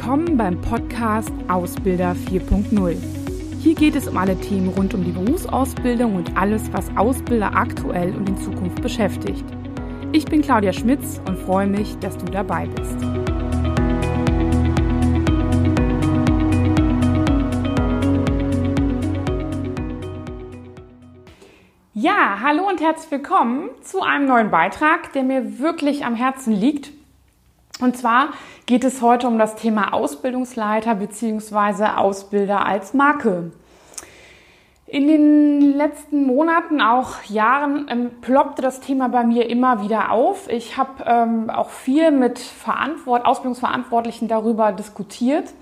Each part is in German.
Willkommen beim Podcast Ausbilder 4.0. Hier geht es um alle Themen rund um die Berufsausbildung und alles, was Ausbilder aktuell und in Zukunft beschäftigt. Ich bin Claudia Schmitz und freue mich, dass du dabei bist. Ja, hallo und herzlich willkommen zu einem neuen Beitrag, der mir wirklich am Herzen liegt. Und zwar geht es heute um das Thema Ausbildungsleiter bzw. Ausbilder als Marke. In den letzten Monaten, auch Jahren, ähm, ploppte das Thema bei mir immer wieder auf. Ich habe ähm, auch viel mit Verantwort Ausbildungsverantwortlichen darüber diskutiert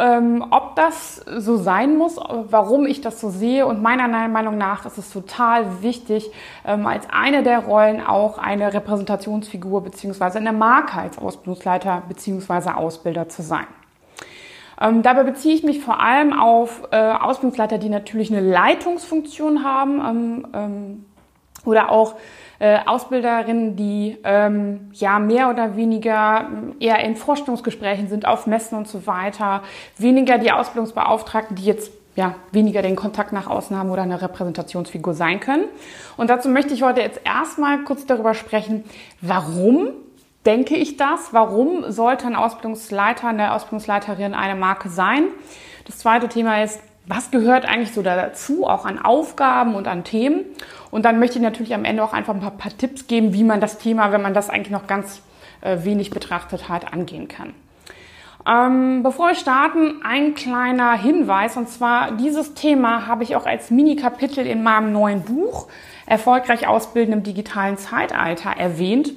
ähm, ob das so sein muss, warum ich das so sehe. Und meiner Meinung nach ist es total wichtig, ähm, als eine der Rollen auch eine Repräsentationsfigur beziehungsweise eine Marke als Ausbildungsleiter beziehungsweise Ausbilder zu sein. Ähm, dabei beziehe ich mich vor allem auf äh, Ausbildungsleiter, die natürlich eine Leitungsfunktion haben ähm, ähm, oder auch äh, Ausbilderinnen, die ähm, ja mehr oder weniger ähm, eher in Vorstellungsgesprächen sind, auf Messen und so weiter, weniger die Ausbildungsbeauftragten, die jetzt ja, weniger den Kontakt nach außen haben oder eine Repräsentationsfigur sein können. Und dazu möchte ich heute jetzt erstmal kurz darüber sprechen, warum denke ich das? Warum sollte ein Ausbildungsleiter, eine Ausbildungsleiterin eine Marke sein? Das zweite Thema ist, was gehört eigentlich so dazu, auch an Aufgaben und an Themen. Und dann möchte ich natürlich am Ende auch einfach ein paar, paar Tipps geben, wie man das Thema, wenn man das eigentlich noch ganz äh, wenig betrachtet hat, angehen kann. Ähm, bevor wir starten, ein kleiner Hinweis. Und zwar, dieses Thema habe ich auch als Mini-Kapitel in meinem neuen Buch Erfolgreich ausbilden im digitalen Zeitalter erwähnt.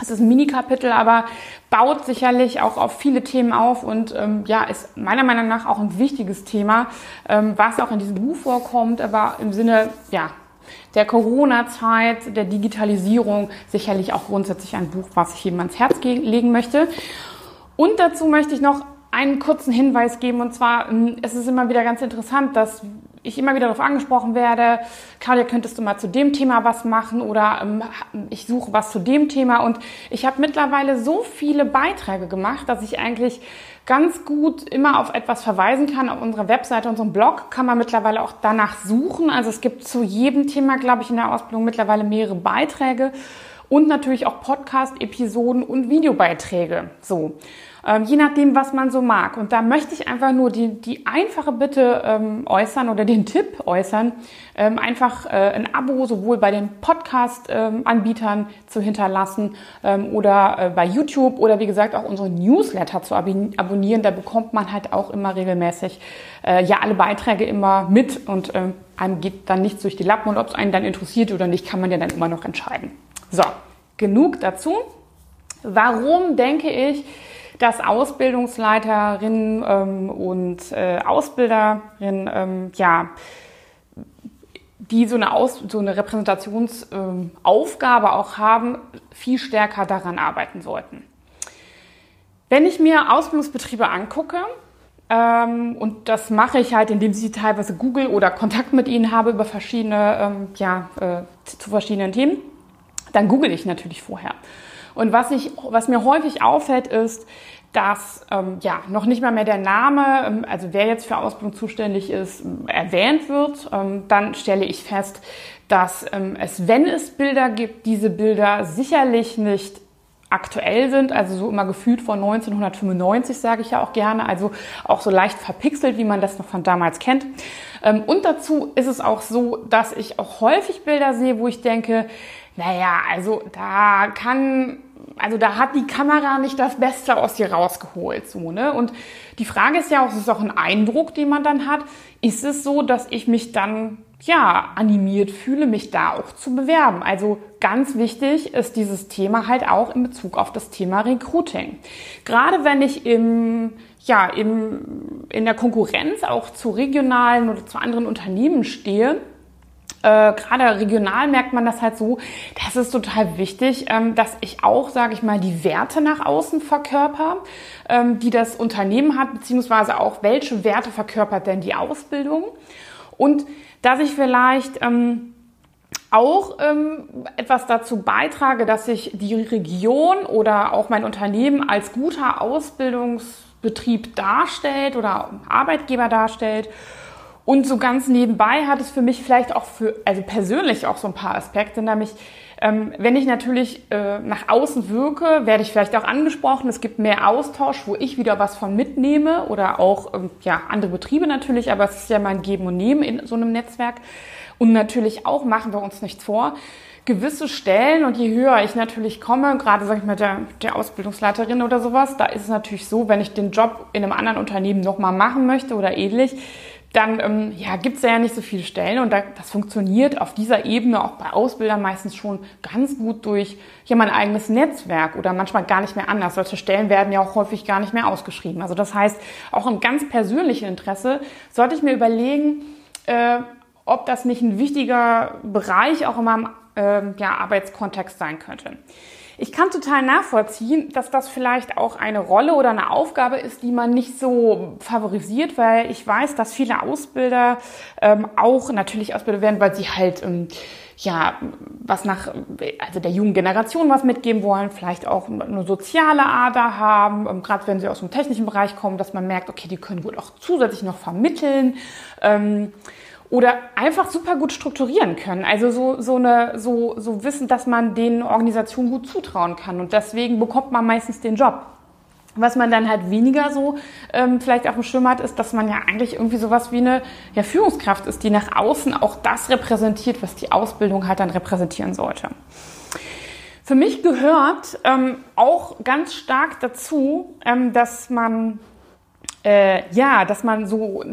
Es ist ein Mini-Kapitel, aber baut sicherlich auch auf viele Themen auf und ähm, ja, ist meiner Meinung nach auch ein wichtiges Thema, ähm, was auch in diesem Buch vorkommt, aber im Sinne ja, der Corona-Zeit, der Digitalisierung sicherlich auch grundsätzlich ein Buch, was ich jedem ans Herz legen möchte. Und dazu möchte ich noch einen kurzen Hinweis geben und zwar, ähm, es ist immer wieder ganz interessant, dass ich immer wieder darauf angesprochen werde, Claudia, könntest du mal zu dem Thema was machen oder ähm, ich suche was zu dem Thema. Und ich habe mittlerweile so viele Beiträge gemacht, dass ich eigentlich ganz gut immer auf etwas verweisen kann. Auf unserer Webseite, unserem Blog kann man mittlerweile auch danach suchen. Also es gibt zu jedem Thema, glaube ich, in der Ausbildung mittlerweile mehrere Beiträge und natürlich auch Podcast-Episoden und Videobeiträge. So ähm, je nachdem, was man so mag. Und da möchte ich einfach nur die, die einfache Bitte ähm, äußern oder den Tipp äußern, ähm, einfach äh, ein Abo sowohl bei den Podcast-Anbietern ähm, zu hinterlassen ähm, oder äh, bei YouTube oder wie gesagt auch unsere Newsletter zu abonnieren. Da bekommt man halt auch immer regelmäßig äh, ja alle Beiträge immer mit und ähm, einem geht dann nichts durch die Lappen und ob es einen dann interessiert oder nicht, kann man ja dann immer noch entscheiden. So, genug dazu. Warum denke ich, dass Ausbildungsleiterinnen ähm, und äh, Ausbilderinnen ähm, ja die so eine, Aus so eine Repräsentationsaufgabe ähm, auch haben, viel stärker daran arbeiten sollten. Wenn ich mir Ausbildungsbetriebe angucke, ähm, und das mache ich halt, indem ich teilweise Google oder Kontakt mit ihnen habe über verschiedene, ähm, ja, äh, zu verschiedenen Themen, dann google ich natürlich vorher. Und was, ich, was mir häufig auffällt, ist, dass ähm, ja noch nicht mal mehr der Name, ähm, also wer jetzt für Ausbildung zuständig ist, erwähnt wird. Ähm, dann stelle ich fest, dass ähm, es, wenn es Bilder gibt, diese Bilder sicherlich nicht aktuell sind, also so immer gefühlt von 1995, sage ich ja auch gerne, also auch so leicht verpixelt, wie man das noch von damals kennt. Ähm, und dazu ist es auch so, dass ich auch häufig Bilder sehe, wo ich denke, naja, also da kann also da hat die Kamera nicht das Beste aus dir rausgeholt, so, ne? Und die Frage ist ja auch, es ist auch ein Eindruck, den man dann hat. Ist es so, dass ich mich dann, ja, animiert fühle, mich da auch zu bewerben? Also ganz wichtig ist dieses Thema halt auch in Bezug auf das Thema Recruiting. Gerade wenn ich im, ja, im, in der Konkurrenz auch zu regionalen oder zu anderen Unternehmen stehe, äh, gerade regional merkt man das halt so, das ist total wichtig, ähm, dass ich auch, sage ich mal, die Werte nach außen verkörper, ähm, die das Unternehmen hat, beziehungsweise auch, welche Werte verkörpert denn die Ausbildung. Und dass ich vielleicht ähm, auch ähm, etwas dazu beitrage, dass ich die Region oder auch mein Unternehmen als guter Ausbildungs Betrieb darstellt oder Arbeitgeber darstellt. Und so ganz nebenbei hat es für mich vielleicht auch für, also persönlich auch so ein paar Aspekte, nämlich ähm, wenn ich natürlich äh, nach außen wirke, werde ich vielleicht auch angesprochen. Es gibt mehr Austausch, wo ich wieder was von mitnehme oder auch ähm, ja andere Betriebe natürlich, aber es ist ja mein Geben und Nehmen in so einem Netzwerk. Und natürlich auch machen wir uns nichts vor gewisse Stellen und je höher ich natürlich komme, gerade sag ich mal der, der Ausbildungsleiterin oder sowas, da ist es natürlich so, wenn ich den Job in einem anderen Unternehmen nochmal machen möchte oder ähnlich, dann ähm, ja, gibt es ja nicht so viele Stellen und da, das funktioniert auf dieser Ebene auch bei Ausbildern meistens schon ganz gut durch ja, mein eigenes Netzwerk oder manchmal gar nicht mehr anders. Solche Stellen werden ja auch häufig gar nicht mehr ausgeschrieben. Also das heißt, auch im ganz persönlichen Interesse sollte ich mir überlegen, äh, ob das nicht ein wichtiger Bereich auch in meinem ähm, ja, Arbeitskontext sein könnte. Ich kann total nachvollziehen, dass das vielleicht auch eine Rolle oder eine Aufgabe ist, die man nicht so favorisiert, weil ich weiß, dass viele Ausbilder ähm, auch natürlich Ausbilder werden, weil sie halt ähm, ja was nach also der jungen Generation was mitgeben wollen, vielleicht auch eine soziale Ader haben, ähm, gerade wenn sie aus dem technischen Bereich kommen, dass man merkt, okay, die können gut auch zusätzlich noch vermitteln. Ähm, oder einfach super gut strukturieren können. Also so, so, eine, so, so wissen, dass man den Organisationen gut zutrauen kann. Und deswegen bekommt man meistens den Job. Was man dann halt weniger so ähm, vielleicht auf dem Schirm hat, ist, dass man ja eigentlich irgendwie sowas wie eine ja, Führungskraft ist, die nach außen auch das repräsentiert, was die Ausbildung halt dann repräsentieren sollte. Für mich gehört ähm, auch ganz stark dazu, ähm, dass man äh, ja, dass man so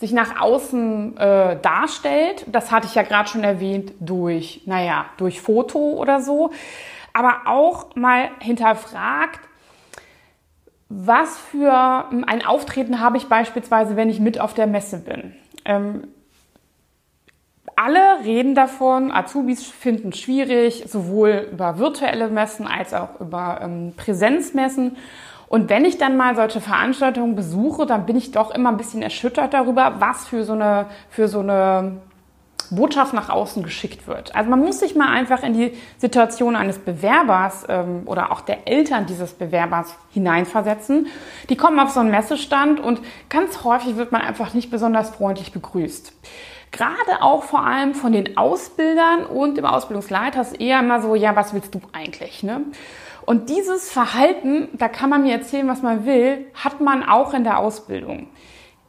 sich nach außen äh, darstellt. Das hatte ich ja gerade schon erwähnt durch, naja, durch Foto oder so. Aber auch mal hinterfragt, was für ein Auftreten habe ich beispielsweise, wenn ich mit auf der Messe bin. Ähm, alle reden davon, Azubis finden schwierig, sowohl über virtuelle Messen als auch über ähm, Präsenzmessen. Und wenn ich dann mal solche Veranstaltungen besuche, dann bin ich doch immer ein bisschen erschüttert darüber, was für so eine, für so eine Botschaft nach außen geschickt wird. Also man muss sich mal einfach in die Situation eines Bewerbers ähm, oder auch der Eltern dieses Bewerbers hineinversetzen. Die kommen auf so einen Messestand und ganz häufig wird man einfach nicht besonders freundlich begrüßt. Gerade auch vor allem von den Ausbildern und dem Ausbildungsleiter ist eher immer so, ja, was willst du eigentlich? Ne? Und dieses Verhalten, da kann man mir erzählen, was man will, hat man auch in der Ausbildung.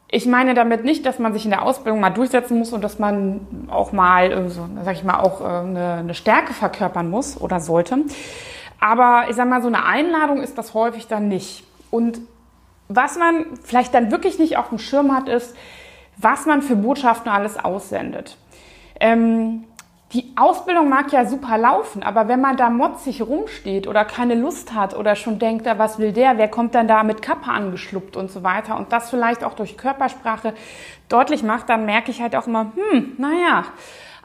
Ich meine damit nicht, dass man sich in der Ausbildung mal durchsetzen muss und dass man auch mal, so, sag ich mal, auch äh, eine, eine Stärke verkörpern muss oder sollte. Aber ich sag mal, so eine Einladung ist das häufig dann nicht. Und was man vielleicht dann wirklich nicht auf dem Schirm hat, ist, was man für Botschaften alles aussendet. Ähm, die Ausbildung mag ja super laufen, aber wenn man da motzig rumsteht oder keine Lust hat oder schon denkt, ja, was will der, wer kommt dann da mit Kappe angeschluppt? und so weiter und das vielleicht auch durch Körpersprache deutlich macht, dann merke ich halt auch immer, hm, naja,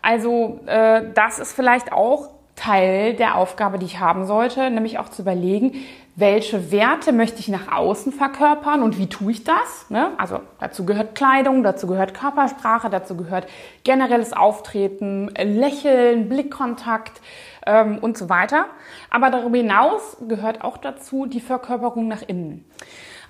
also äh, das ist vielleicht auch Teil der Aufgabe, die ich haben sollte, nämlich auch zu überlegen, welche Werte möchte ich nach außen verkörpern und wie tue ich das? Ne? Also dazu gehört Kleidung, dazu gehört Körpersprache, dazu gehört generelles Auftreten, Lächeln, Blickkontakt ähm, und so weiter. Aber darüber hinaus gehört auch dazu die Verkörperung nach innen.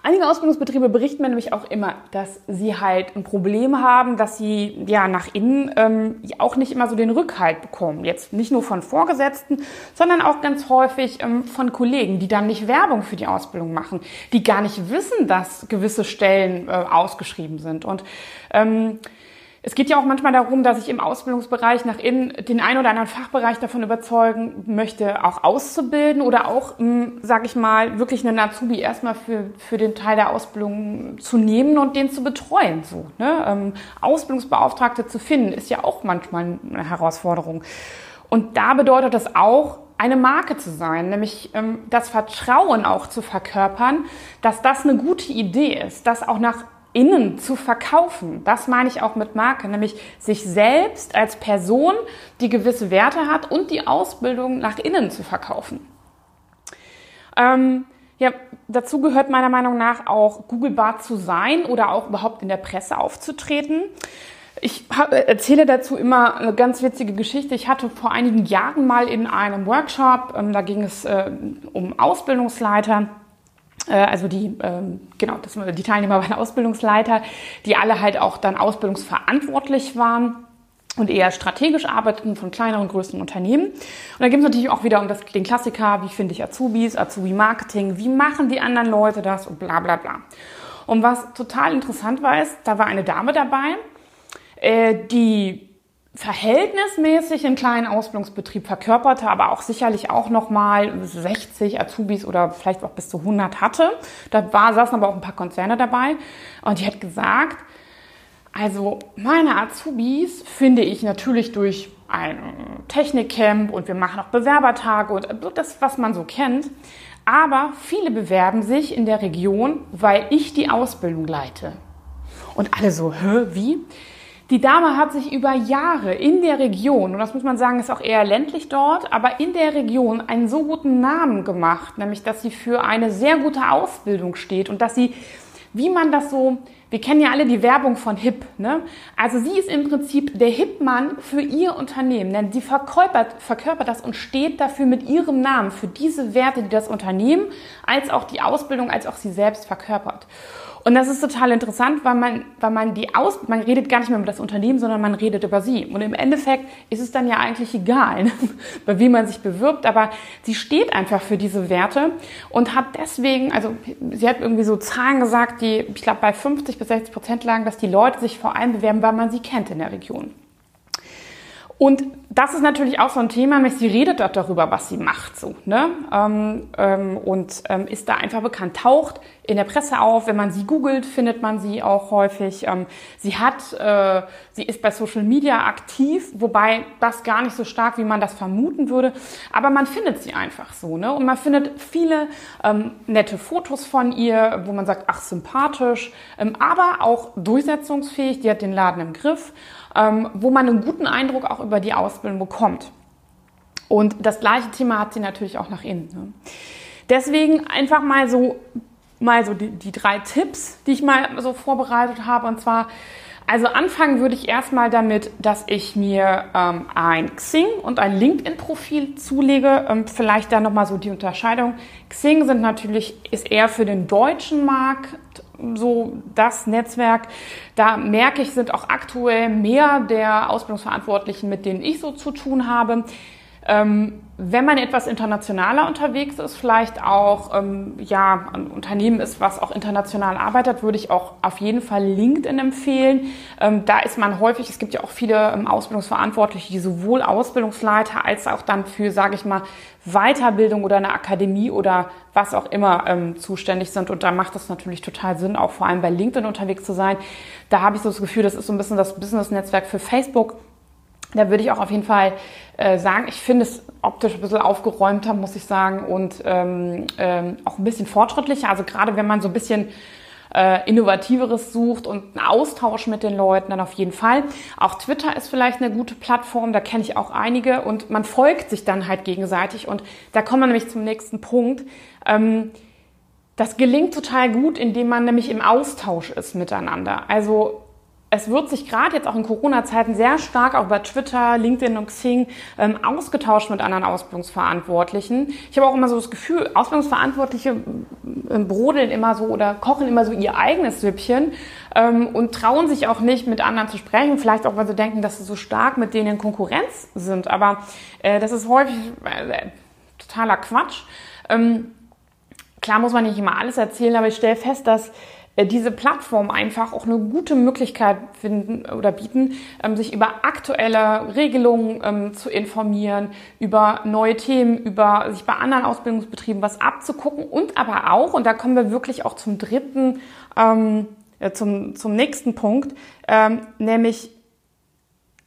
Einige Ausbildungsbetriebe berichten mir nämlich auch immer, dass sie halt ein Problem haben, dass sie ja nach innen ähm, auch nicht immer so den Rückhalt bekommen. Jetzt nicht nur von Vorgesetzten, sondern auch ganz häufig ähm, von Kollegen, die dann nicht Werbung für die Ausbildung machen, die gar nicht wissen, dass gewisse Stellen äh, ausgeschrieben sind. Und ähm, es geht ja auch manchmal darum, dass ich im Ausbildungsbereich nach innen den einen oder anderen Fachbereich davon überzeugen möchte, auch auszubilden oder auch, hm, sage ich mal, wirklich einen Azubi erstmal für, für den Teil der Ausbildung zu nehmen und den zu betreuen. So, ne? Ähm, Ausbildungsbeauftragte zu finden, ist ja auch manchmal eine Herausforderung. Und da bedeutet das auch, eine Marke zu sein, nämlich ähm, das Vertrauen auch zu verkörpern, dass das eine gute Idee ist, das auch nach innen zu verkaufen. Das meine ich auch mit Marke, nämlich sich selbst als Person, die gewisse Werte hat und die Ausbildung nach innen zu verkaufen. Ähm, ja, dazu gehört meiner Meinung nach auch Googlebar zu sein oder auch überhaupt in der Presse aufzutreten. Ich erzähle dazu immer eine ganz witzige Geschichte. Ich hatte vor einigen Jahren mal in einem Workshop, ähm, da ging es äh, um Ausbildungsleiter, äh, also die, ähm, genau, das, die Teilnehmer waren Ausbildungsleiter, die alle halt auch dann ausbildungsverantwortlich waren und eher strategisch arbeiteten von kleineren größeren Unternehmen. Und da gibt es natürlich auch wieder um das, den Klassiker, wie finde ich Azubis, Azubi-Marketing, wie machen die anderen Leute das und bla bla bla. Und was total interessant war, ist, da war eine Dame dabei, äh, die verhältnismäßig einen kleinen Ausbildungsbetrieb verkörperte, aber auch sicherlich auch nochmal 60 Azubis oder vielleicht auch bis zu 100 hatte. Da war, saßen aber auch ein paar Konzerne dabei. Und die hat gesagt, also meine Azubis finde ich natürlich durch ein Technikcamp und wir machen auch Bewerbertage und das, was man so kennt. Aber viele bewerben sich in der Region, weil ich die Ausbildung leite. Und alle so, hä, wie? Die Dame hat sich über Jahre in der Region, und das muss man sagen, ist auch eher ländlich dort, aber in der Region einen so guten Namen gemacht, nämlich dass sie für eine sehr gute Ausbildung steht und dass sie, wie man das so, wir kennen ja alle die Werbung von HIP, ne? Also sie ist im Prinzip der HIP-Mann für ihr Unternehmen, denn sie verkörpert, verkörpert das und steht dafür mit ihrem Namen für diese Werte, die das Unternehmen als auch die Ausbildung, als auch sie selbst verkörpert. Und das ist total interessant, weil man, weil man die aus, man redet gar nicht mehr über das Unternehmen, sondern man redet über sie. Und im Endeffekt ist es dann ja eigentlich egal, bei wem man sich bewirbt, aber sie steht einfach für diese Werte und hat deswegen, also sie hat irgendwie so Zahlen gesagt, die, ich glaube, bei 50 bis 60 Prozent lagen, dass die Leute sich vor allem bewerben, weil man sie kennt in der Region. Und das ist natürlich auch so ein Thema, sie redet dort darüber, was sie macht, so, ne? Ähm, ähm, und ähm, ist da einfach bekannt, taucht in der Presse auf. Wenn man sie googelt, findet man sie auch häufig. Ähm, sie hat, äh, sie ist bei Social Media aktiv, wobei das gar nicht so stark, wie man das vermuten würde. Aber man findet sie einfach so, ne? Und man findet viele ähm, nette Fotos von ihr, wo man sagt, ach sympathisch, ähm, aber auch durchsetzungsfähig. Die hat den Laden im Griff ähm, wo man einen guten Eindruck auch über die Ausbildung bekommt. Und das gleiche Thema hat sie natürlich auch nach innen. Ne? Deswegen einfach mal so, mal so die, die drei Tipps, die ich mal so vorbereitet habe. Und zwar, also anfangen würde ich erstmal damit, dass ich mir ähm, ein Xing und ein LinkedIn-Profil zulege. Ähm, vielleicht da nochmal so die Unterscheidung. Xing sind natürlich, ist eher für den deutschen Markt so das Netzwerk. Da merke ich, sind auch aktuell mehr der Ausbildungsverantwortlichen, mit denen ich so zu tun habe. Ähm, wenn man etwas internationaler unterwegs ist, vielleicht auch ähm, ja ein Unternehmen ist, was auch international arbeitet, würde ich auch auf jeden Fall LinkedIn empfehlen. Ähm, da ist man häufig, es gibt ja auch viele ähm, Ausbildungsverantwortliche, die sowohl Ausbildungsleiter als auch dann für, sage ich mal, Weiterbildung oder eine Akademie oder was auch immer ähm, zuständig sind. Und da macht es natürlich total Sinn, auch vor allem bei LinkedIn unterwegs zu sein. Da habe ich so das Gefühl, das ist so ein bisschen das Business-Netzwerk für Facebook da würde ich auch auf jeden Fall äh, sagen, ich finde es optisch ein bisschen aufgeräumter, muss ich sagen, und ähm, ähm, auch ein bisschen fortschrittlicher. Also gerade wenn man so ein bisschen äh, Innovativeres sucht und einen Austausch mit den Leuten, dann auf jeden Fall. Auch Twitter ist vielleicht eine gute Plattform, da kenne ich auch einige und man folgt sich dann halt gegenseitig. Und da kommen wir nämlich zum nächsten Punkt. Ähm, das gelingt total gut, indem man nämlich im Austausch ist miteinander. Also es wird sich gerade jetzt auch in Corona-Zeiten sehr stark auch bei Twitter, LinkedIn und Xing ähm, ausgetauscht mit anderen Ausbildungsverantwortlichen. Ich habe auch immer so das Gefühl, Ausbildungsverantwortliche äh, brodeln immer so oder kochen immer so ihr eigenes Süppchen ähm, und trauen sich auch nicht mit anderen zu sprechen. Vielleicht auch, weil sie denken, dass sie so stark mit denen in Konkurrenz sind. Aber äh, das ist häufig äh, totaler Quatsch. Ähm, klar muss man nicht immer alles erzählen, aber ich stelle fest, dass diese Plattform einfach auch eine gute Möglichkeit finden oder bieten, ähm, sich über aktuelle Regelungen ähm, zu informieren, über neue Themen, über sich bei anderen Ausbildungsbetrieben was abzugucken und aber auch, und da kommen wir wirklich auch zum dritten, ähm, äh, zum, zum nächsten Punkt, nämlich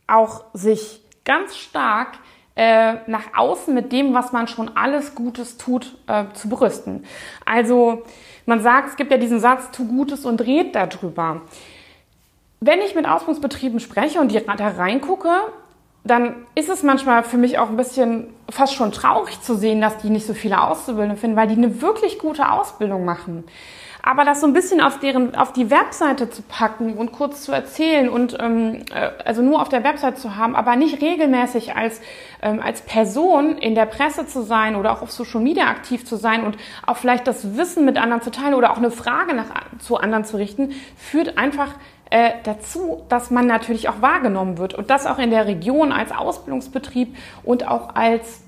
auch sich ganz stark äh, nach außen mit dem, was man schon alles Gutes tut, äh, zu berüsten. Also man sagt, es gibt ja diesen Satz, tu Gutes und red darüber. Wenn ich mit Ausbildungsbetrieben spreche und die da reingucke, dann ist es manchmal für mich auch ein bisschen fast schon traurig zu sehen, dass die nicht so viele Auszubildende finden, weil die eine wirklich gute Ausbildung machen. Aber das so ein bisschen auf deren, auf die Webseite zu packen und kurz zu erzählen und ähm, äh, also nur auf der Webseite zu haben, aber nicht regelmäßig als, ähm, als Person in der Presse zu sein oder auch auf Social Media aktiv zu sein und auch vielleicht das Wissen mit anderen zu teilen oder auch eine Frage nach, zu anderen zu richten, führt einfach äh, dazu, dass man natürlich auch wahrgenommen wird und das auch in der Region als Ausbildungsbetrieb und auch als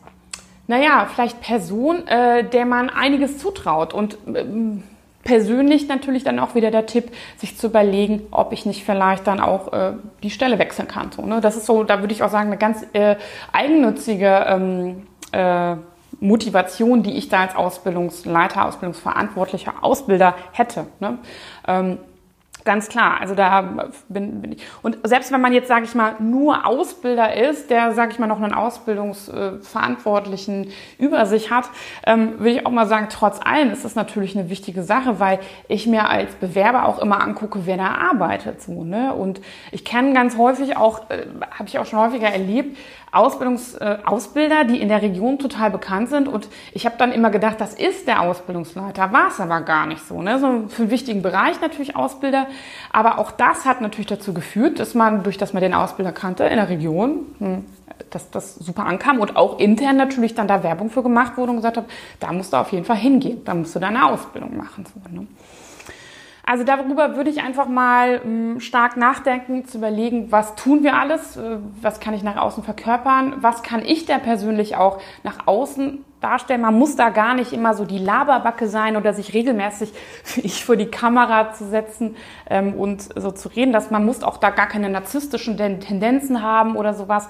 naja, vielleicht Person, äh, der man einiges zutraut. Und ähm, persönlich natürlich dann auch wieder der Tipp, sich zu überlegen, ob ich nicht vielleicht dann auch äh, die Stelle wechseln kann. So, ne? Das ist so, da würde ich auch sagen, eine ganz äh, eigennützige ähm, äh, Motivation, die ich da als Ausbildungsleiter, Ausbildungsverantwortlicher, Ausbilder hätte. Ne? Ähm, Ganz klar, also da bin, bin ich. Und selbst wenn man jetzt, sage ich mal, nur Ausbilder ist, der, sage ich mal, noch einen Ausbildungsverantwortlichen über sich hat, ähm, will ich auch mal sagen, trotz allem ist das natürlich eine wichtige Sache, weil ich mir als Bewerber auch immer angucke, wer da arbeitet. So, ne? Und ich kenne ganz häufig auch, äh, habe ich auch schon häufiger erlebt, Ausbildungs, äh, Ausbilder, die in der Region total bekannt sind. Und ich habe dann immer gedacht, das ist der Ausbildungsleiter. War es aber gar nicht so. Ne? So für einen wichtigen Bereich natürlich Ausbilder. Aber auch das hat natürlich dazu geführt, dass man, durch das man den Ausbilder kannte in der Region, hm, dass das super ankam und auch intern natürlich dann da Werbung für gemacht wurde und gesagt habe, da musst du auf jeden Fall hingehen, da musst du deine Ausbildung machen. Ne? Also darüber würde ich einfach mal hm, stark nachdenken, zu überlegen, was tun wir alles, äh, was kann ich nach außen verkörpern, was kann ich da persönlich auch nach außen darstellen. Man muss da gar nicht immer so die Laberbacke sein oder sich regelmäßig ich vor die Kamera zu setzen ähm, und so zu reden. Dass man muss auch da gar keine narzisstischen Tendenzen haben oder sowas.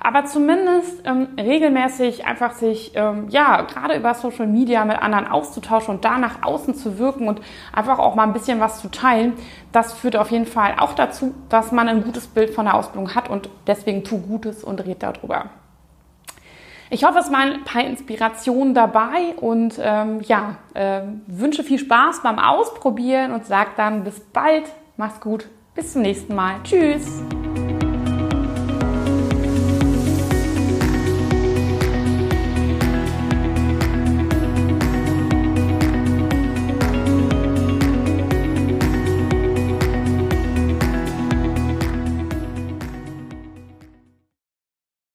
Aber zumindest ähm, regelmäßig einfach sich ähm, ja gerade über Social Media mit anderen auszutauschen und da nach außen zu wirken und einfach auch mal ein bisschen was zu teilen. Das führt auf jeden Fall auch dazu, dass man ein gutes Bild von der Ausbildung hat und deswegen tu Gutes und red darüber. Ich hoffe, es waren ein paar Inspirationen dabei und ähm, ja, äh, wünsche viel Spaß beim Ausprobieren und sage dann bis bald. Mach's gut. Bis zum nächsten Mal. Tschüss.